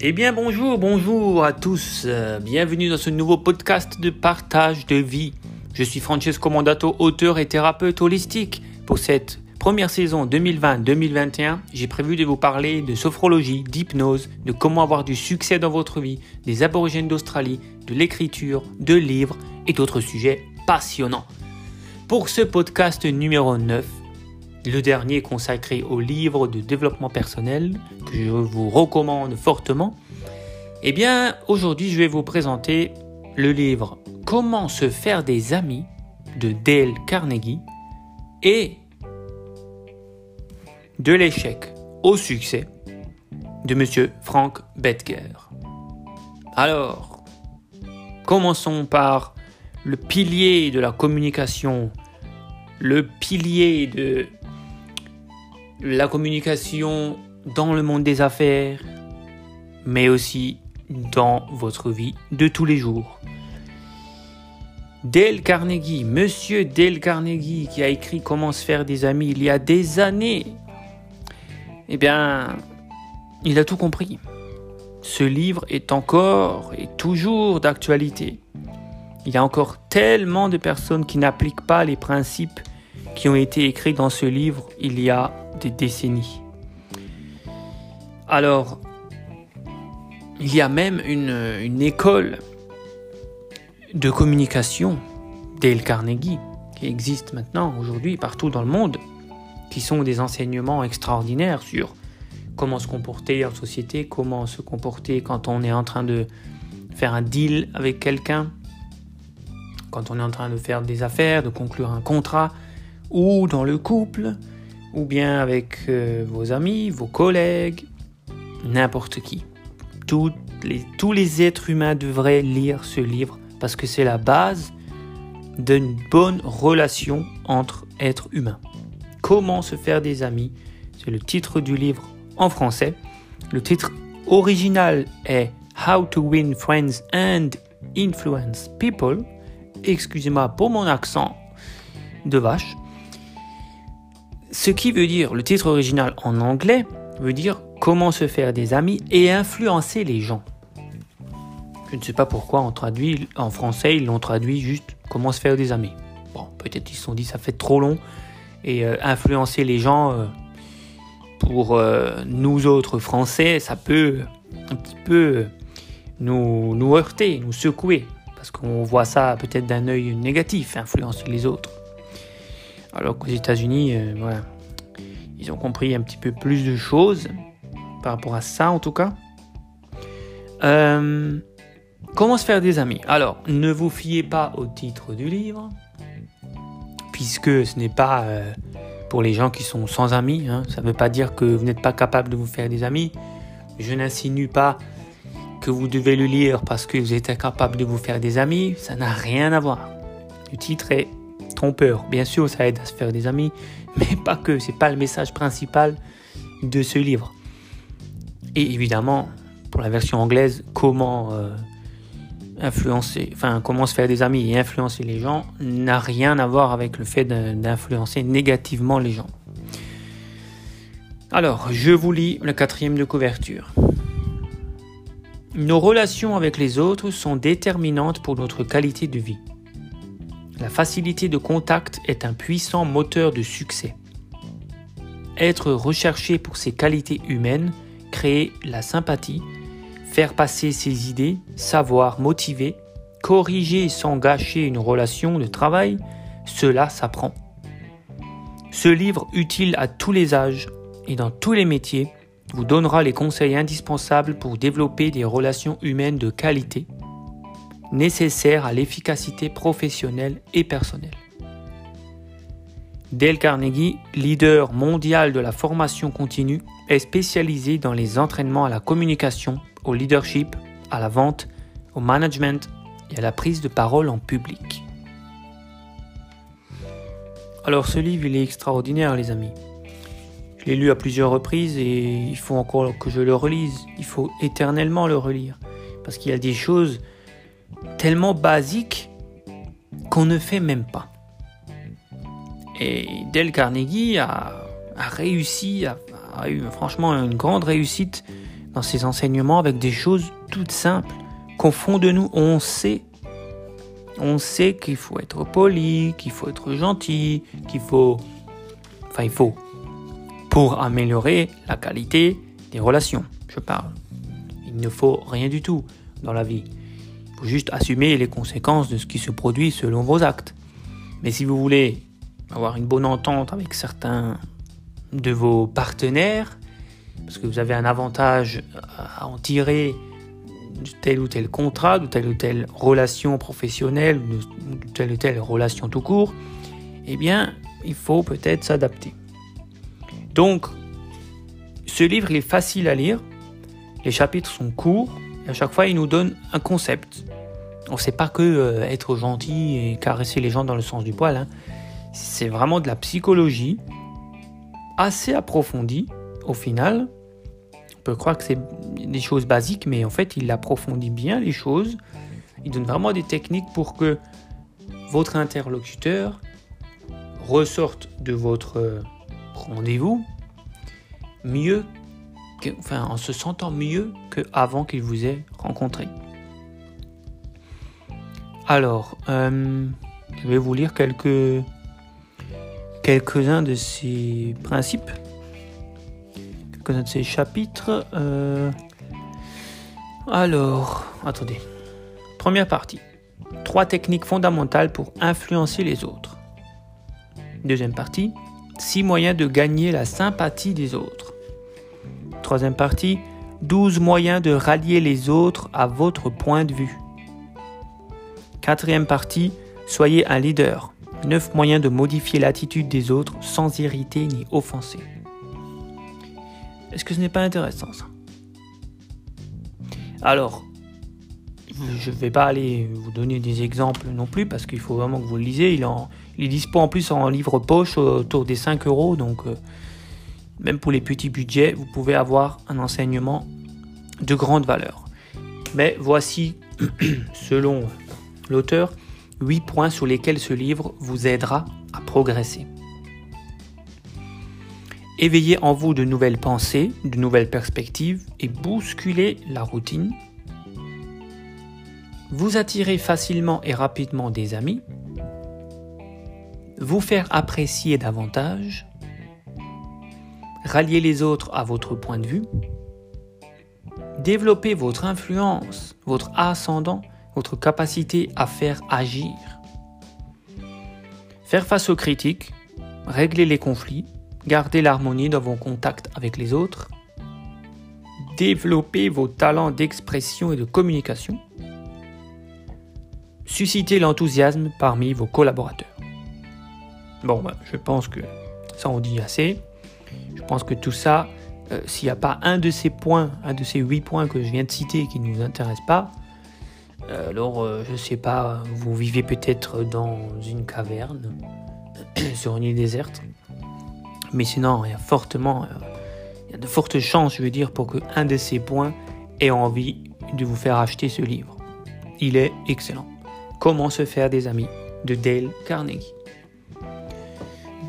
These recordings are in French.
Eh bien bonjour, bonjour à tous, euh, bienvenue dans ce nouveau podcast de partage de vie. Je suis Francesco Mandato, auteur et thérapeute holistique. Pour cette première saison 2020-2021, j'ai prévu de vous parler de sophrologie, d'hypnose, de comment avoir du succès dans votre vie, des aborigènes d'Australie, de l'écriture, de livres et d'autres sujets passionnants. Pour ce podcast numéro 9, le dernier consacré au livre de développement personnel que je vous recommande fortement, eh bien aujourd'hui je vais vous présenter le livre Comment se faire des amis de Dale Carnegie et de l'échec au succès de monsieur Frank Betger. Alors, commençons par le pilier de la communication, le pilier de la communication dans le monde des affaires, mais aussi dans votre vie de tous les jours. Dale Carnegie, monsieur Dale Carnegie, qui a écrit Comment se faire des amis il y a des années, eh bien, il a tout compris. Ce livre est encore et toujours d'actualité. Il y a encore tellement de personnes qui n'appliquent pas les principes qui ont été écrits dans ce livre il y a des décennies. Alors, il y a même une, école de communication Dale Carnegie qui existe maintenant aujourd'hui partout dans le monde, qui sont des enseignements extraordinaires sur comment se comporter en société, comment se comporter quand on est en train de faire un deal avec quelqu'un, quand on est en train de faire des affaires, de conclure un contrat, ou dans le couple, ou bien avec euh, vos amis, vos collègues, n'importe qui. les, tous les êtres humains devraient lire ce livre parce que c'est la base d'une bonne relation entre êtres humains. Comment se faire des amis C'est le titre du livre en français. Le titre original est How to Win Friends and Influence People. Excusez-moi pour mon accent de vache. Ce qui veut dire, le titre original en anglais veut dire comment se faire des amis et influencer les gens. Je ne sais pas pourquoi on traduit en français, ils l'ont traduit juste comment se faire des amis. Bon, peut-être ils se sont dit ça fait trop long et euh, influencer les gens euh, pour euh, nous autres français, ça peut un petit peu nous, nous heurter, nous secouer parce qu'on voit ça peut-être d'un œil négatif, influencer les autres. Alors qu'aux États-Unis, euh, ils ont compris un petit peu plus de choses par rapport à ça en tout cas. Euh, comment se faire des amis? Alors, ne vous fiez pas au titre du livre, puisque ce n'est pas euh, pour les gens qui sont sans amis. Hein. Ça ne veut pas dire que vous n'êtes pas capable de vous faire des amis. Je n'insinue pas que vous devez le lire parce que vous êtes incapable de vous faire des amis. Ça n'a rien à voir. Le titre est trompeur. Bien sûr, ça aide à se faire des amis, mais pas que. C'est pas le message principal de ce livre. Et évidemment, pour la version anglaise, comment euh, influencer, enfin comment se faire des amis et influencer les gens n'a rien à voir avec le fait d'influencer négativement les gens. Alors, je vous lis le quatrième de couverture. Nos relations avec les autres sont déterminantes pour notre qualité de vie. La facilité de contact est un puissant moteur de succès. Être recherché pour ses qualités humaines, créer la sympathie, faire passer ses idées, savoir motiver, corriger sans gâcher une relation de travail, cela s'apprend. Ce livre utile à tous les âges et dans tous les métiers vous donnera les conseils indispensables pour développer des relations humaines de qualité nécessaires à l'efficacité professionnelle et personnelle. Dale Carnegie, leader mondial de la formation continue, est spécialisé dans les entraînements à la communication, au leadership, à la vente, au management et à la prise de parole en public. Alors ce livre, il est extraordinaire les amis. Je l'ai lu à plusieurs reprises et il faut encore que je le relise. Il faut éternellement le relire. Parce qu'il y a des choses tellement basique qu'on ne fait même pas. Et Dale Carnegie a, réussi, a, eu franchement une grande réussite dans ses enseignements avec des choses toutes simples qu'au fond de nous, on sait. On sait qu'il faut être poli, qu'il faut être gentil, qu'il faut... Enfin, il faut. Pour améliorer la qualité des relations, je parle. Il ne faut rien du tout dans la vie. Faut juste assumer les conséquences de ce qui se produit selon vos actes. Mais si vous voulez avoir une bonne entente avec certains de vos partenaires, parce que vous avez un avantage à en tirer de tel ou tel contrat, de telle ou telle relation professionnelle, de telle ou telle relation tout court, eh bien, il faut peut-être s'adapter. Donc, ce livre est facile à lire, les chapitres sont courts, à chaque fois, il nous donne un concept. On ne sait pas que euh, être gentil et caresser les gens dans le sens du poil. Hein. C'est vraiment de la psychologie assez approfondie au final. On peut croire que c'est des choses basiques, mais en fait, il approfondit bien les choses. Il donne vraiment des techniques pour que votre interlocuteur ressorte de votre rendez-vous mieux, en se sentant mieux qu'avant qu'il vous ait rencontré. Alors, euh, je vais vous lire quelques quelques-uns de ces principes, quelques-uns de ces chapitres. Euh, alors, attendez. Première partie. Trois techniques fondamentales pour influencer les autres. Deuxième partie. Six moyens de gagner la sympathie des autres. Troisième partie. 12 moyens de rallier les autres à votre point de vue. Quatrième partie. Soyez un leader. 9 moyens de modifier l'attitude des autres sans irriter ni offenser. Est-ce que ce n'est pas intéressant ça? Alors, je ne vais pas aller vous donner des exemples non plus parce qu'il faut vraiment que vous le lisez. Il, en, il est dispo en plus en livre poche autour des 5 euros. Donc, euh, même pour les petits budgets, vous pouvez avoir un enseignement de grande valeur. Mais voici, selon l'auteur, 8 points sur lesquels ce livre vous aidera à progresser. Éveillez en vous de nouvelles pensées, de nouvelles perspectives et bousculez la routine. Vous attirez facilement et rapidement des amis. Vous faire apprécier davantage. Rallier les autres à votre point de vue. Développer votre influence, votre ascendant votre capacité à faire agir. Faire face aux critiques, régler les conflits, garder l'harmonie dans vos contacts avec les autres, développer vos talents d'expression et de communication, susciter l'enthousiasme parmi vos collaborateurs. Bon, ben, je pense que ça on dit assez. Je pense que tout ça, euh, s'il n'y a pas un de ces points, un de ces huit points que je viens de citer qui ne nous intéresse pas, euh, alors, euh, je sais pas, vous vivez peut-être dans une caverne, sur une île déserte. Mais sinon, il y a fortement, il y a de fortes chances, je veux dire, pour que un de ces points ait envie de vous faire acheter ce livre. Il est excellent. Comment se faire des amis de Dale Carnegie.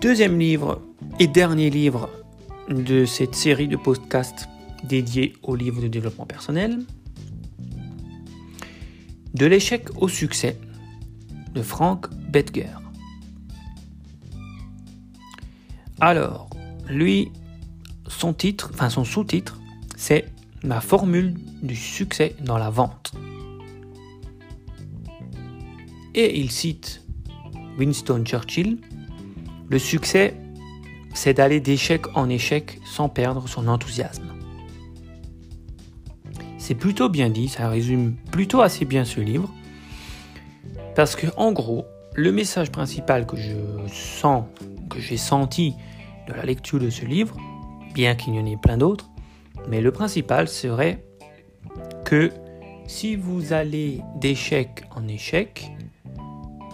Deuxième livre et dernier livre de cette série de podcasts dédiés au livre de développement personnel, de l'échec au succès de Frank Betger. Alors, lui, son titre, enfin son sous-titre, c'est Ma formule du succès dans la vente. Et il cite Winston Churchill Le succès, c'est d'aller d'échec en échec sans perdre son enthousiasme. C'est plutôt bien dit, ça résume plutôt assez bien ce livre. Parce que en gros, le message principal que je sens, que j'ai senti de la lecture de ce livre, bien qu'il y en ait plein d'autres, mais le principal serait que si vous allez d'échec en échec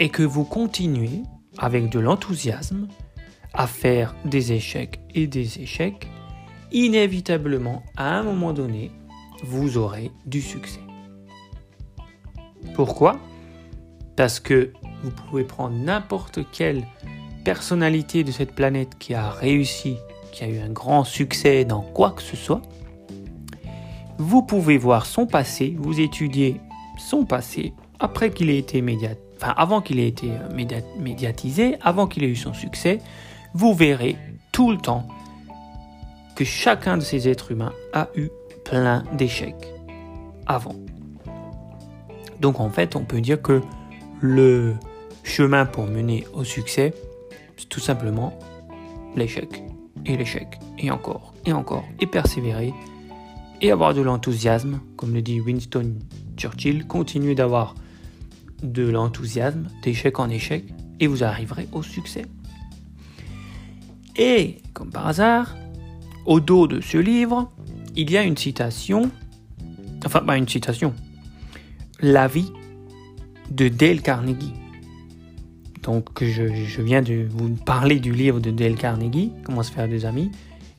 et que vous continuez avec de l'enthousiasme à faire des échecs et des échecs, inévitablement, à un moment donné, vous aurez du succès. Pourquoi? Parce que vous pouvez prendre n'importe quelle personnalité de cette planète qui a réussi, qui a eu un grand succès dans quoi que ce soit, vous pouvez voir son passé, vous étudiez son passé avant qu'il ait été euh, médiatisé, avant qu'il ait eu son succès, vous verrez tout le temps que chacun de ces êtres humains a eu plein d'échecs avant. Donc en fait, on peut dire que le chemin pour mener au succès, c'est tout simplement l'échec et l'échec et encore et encore et persévérer et avoir de l'enthousiasme, comme le dit Winston Churchill, continuez d'avoir de l'enthousiasme d'échec en échec et vous arriverez au succès. Et, comme par hasard, au dos de ce livre, il y a une citation, enfin pas une citation, la vie de Dale Carnegie. Donc je, viens de vous parler du livre de Dale Carnegie, Comment se faire des amis.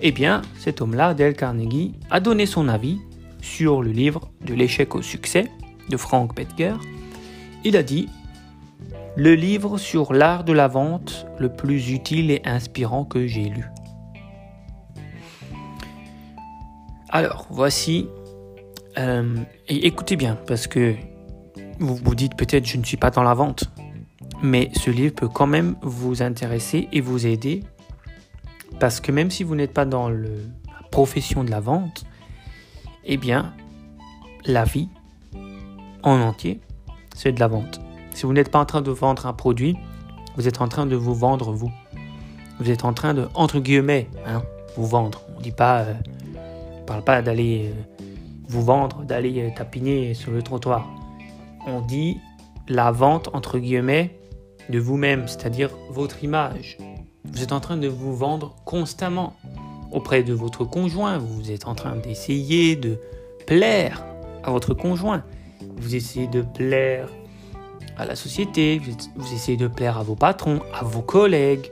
Eh bien, cet homme-là, Dale Carnegie, a donné son avis sur le livre de l'échec au succès de Frank Betger. Il a dit Le livre sur l'art de la vente le plus utile et inspirant que j'ai lu. Alors, voici. Euh, et écoutez bien, parce que vous vous dites peut-être je ne suis pas dans la vente, mais ce livre peut quand même vous intéresser et vous aider, parce que même si vous n'êtes pas dans la profession de la vente, eh bien, la vie en entier, c'est de la vente. Si vous n'êtes pas en train de vendre un produit, vous êtes en train de vous vendre vous. Vous êtes en train de, entre guillemets, hein, vous vendre. On euh, on parle pas d'aller euh, vous vendre, d'aller euh, tapiner sur le trottoir on dit la vente entre guillemets de vous-même, c'est-à-dire votre image. Vous êtes en train de vous vendre constamment auprès de votre conjoint. Vous êtes en train d'essayer de plaire à votre conjoint. Vous essayez de plaire à la société. Vous, essayez de plaire à vos patrons, à vos collègues.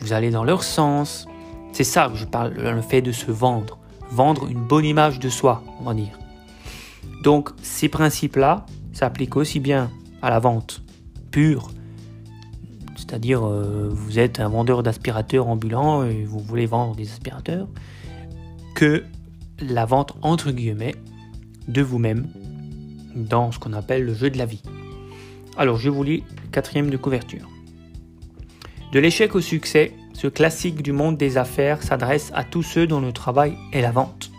Vous allez dans leur sens. C'est ça que je parle, le fait de se vendre. Vendre une bonne image de soi, on va dire. Donc ces principes-là, s'applique aussi bien à la vente pure, c'est-à-dire euh, vous êtes un vendeur d'aspirateurs ambulant et vous voulez vendre des aspirateurs, que la vente entre guillemets de vous-même dans ce qu'on appelle le jeu de la vie. Alors je vous lis quatrième de couverture. De l'échec au succès, ce classique du monde des affaires s'adresse à tous ceux dont le travail est la vente.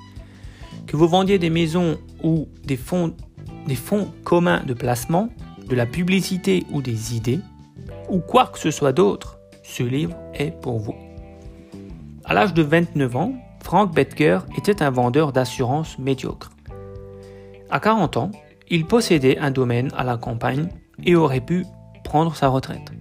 Que vous vendiez des maisons ou des fonds des fonds communs de placement, de la publicité ou des idées, ou quoi que ce soit d'autre, ce livre est pour vous. À l'âge de 29 ans, Frank Betker était un vendeur d'assurance médiocre. À 40 ans, il possédait un domaine à la campagne et aurait pu prendre sa retraite.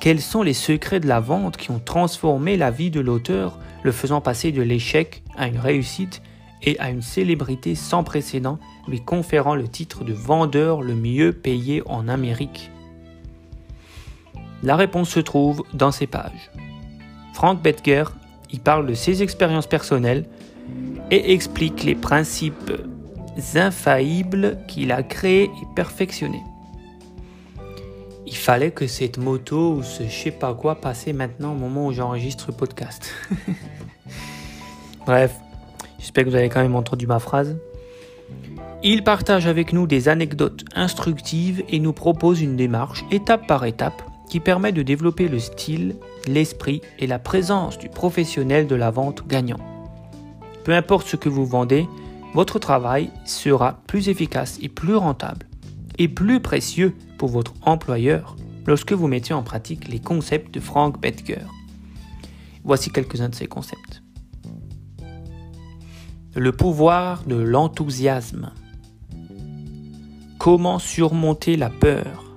Quels sont les secrets de la vente qui ont transformé la vie de l'auteur, le faisant passer de l'échec à une réussite et à une célébrité sans précédent lui conférant le titre de vendeur le mieux payé en Amérique? La réponse se trouve dans ces pages. Frank Betger y parle de ses expériences personnelles et explique les principes infaillibles qu'il a créés et perfectionnés. Il fallait que cette moto ou ce je sais pas quoi passait maintenant au moment où j'enregistre le podcast. Bref, j'espère que vous avez quand même entendu ma phrase. Il partage avec nous des anecdotes instructives et nous propose une démarche étape par étape qui permet de développer le style, l'esprit et la présence du professionnel de la vente gagnant. Peu importe ce que vous vendez, votre travail sera plus efficace et plus rentable et plus précieux pour votre employeur lorsque vous mettez en pratique les concepts de Frank Betger. Voici quelques-uns de ces concepts. Le pouvoir de l'enthousiasme. Comment surmonter la peur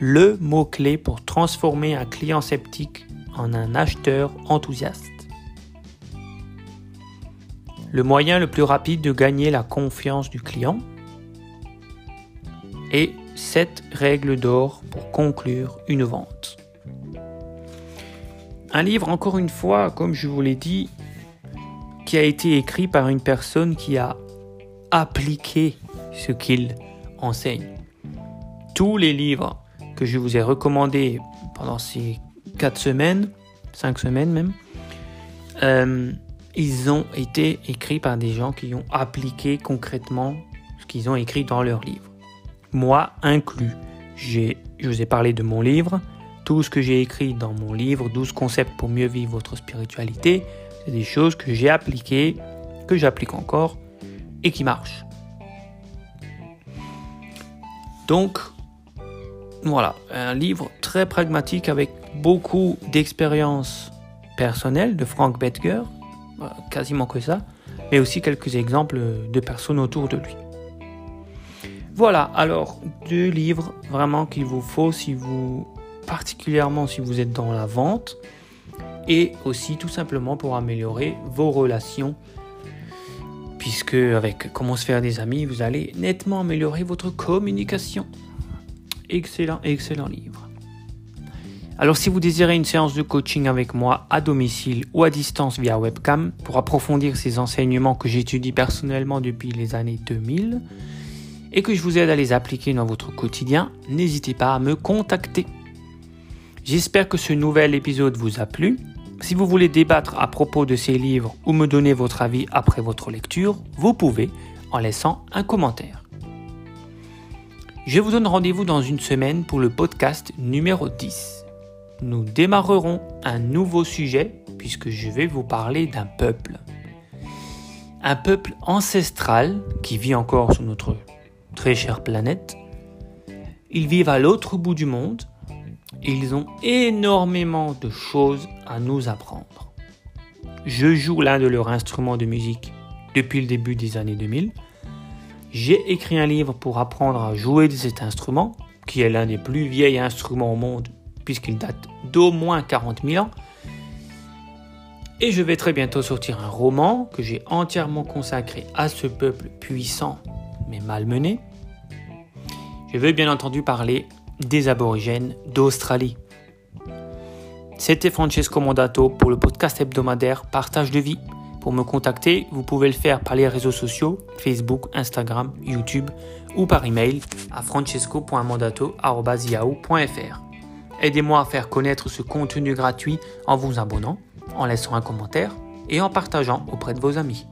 Le mot-clé pour transformer un client sceptique en un acheteur enthousiaste. Le moyen le plus rapide de gagner la confiance du client. Et 7 règles d'or pour conclure une vente. Un livre, encore une fois, comme je vous l'ai dit, qui a été écrit par une personne qui a appliqué ce qu'il enseigne. Tous les livres que je vous ai recommandés pendant ces 4 semaines, 5 semaines même, euh, ils ont été écrits par des gens qui ont appliqué concrètement ce qu'ils ont écrit dans leur livre. Moi inclus. Je vous ai parlé de mon livre. Tout ce que j'ai écrit dans mon livre, 12 concepts pour mieux vivre votre spiritualité, c'est des choses que j'ai appliquées, que j'applique encore et qui marchent. Donc, voilà, un livre très pragmatique avec beaucoup d'expériences personnelles de Frank Betger, euh, quasiment que ça, mais aussi quelques exemples de personnes autour de lui. Voilà, alors deux livres vraiment qu'il vous faut si vous, particulièrement si vous êtes dans la vente, et aussi tout simplement pour améliorer vos relations, puisque avec comment se faire des amis, vous allez nettement améliorer votre communication. Excellent, excellent livre. Alors si vous désirez une séance de coaching avec moi à domicile ou à distance via webcam pour approfondir ces enseignements que j'étudie personnellement depuis les années 2000 et que je vous aide à les appliquer dans votre quotidien, n'hésitez pas à me contacter. J'espère que ce nouvel épisode vous a plu. Si vous voulez débattre à propos de ces livres ou me donner votre avis après votre lecture, vous pouvez en laissant un commentaire. Je vous donne rendez-vous dans une semaine pour le podcast numéro 10. Nous démarrerons un nouveau sujet puisque je vais vous parler d'un peuple. Un peuple ancestral qui vit encore sur notre très chère planète. Ils vivent à l'autre bout du monde ils ont énormément de choses à nous apprendre. Je joue l'un de leurs instruments de musique depuis le début des années 2000 j'ai écrit un livre pour apprendre à jouer de cet instrument, qui est l'un des plus vieils instruments au monde, puisqu'il date d'au moins 40 000 ans. Et je vais très bientôt sortir un roman que j'ai entièrement consacré à ce peuple puissant mais malmené. Je vais bien entendu parler des aborigènes d'Australie. C'était Francesco Mondato pour le podcast hebdomadaire Partage de vie. Pour me contacter, vous pouvez le faire par les réseaux sociaux, Facebook, Instagram, YouTube ou par email à francesco.mandato.yahoo.fr. Aidez-moi à faire connaître ce contenu gratuit en vous abonnant, en laissant un commentaire et en partageant auprès de vos amis.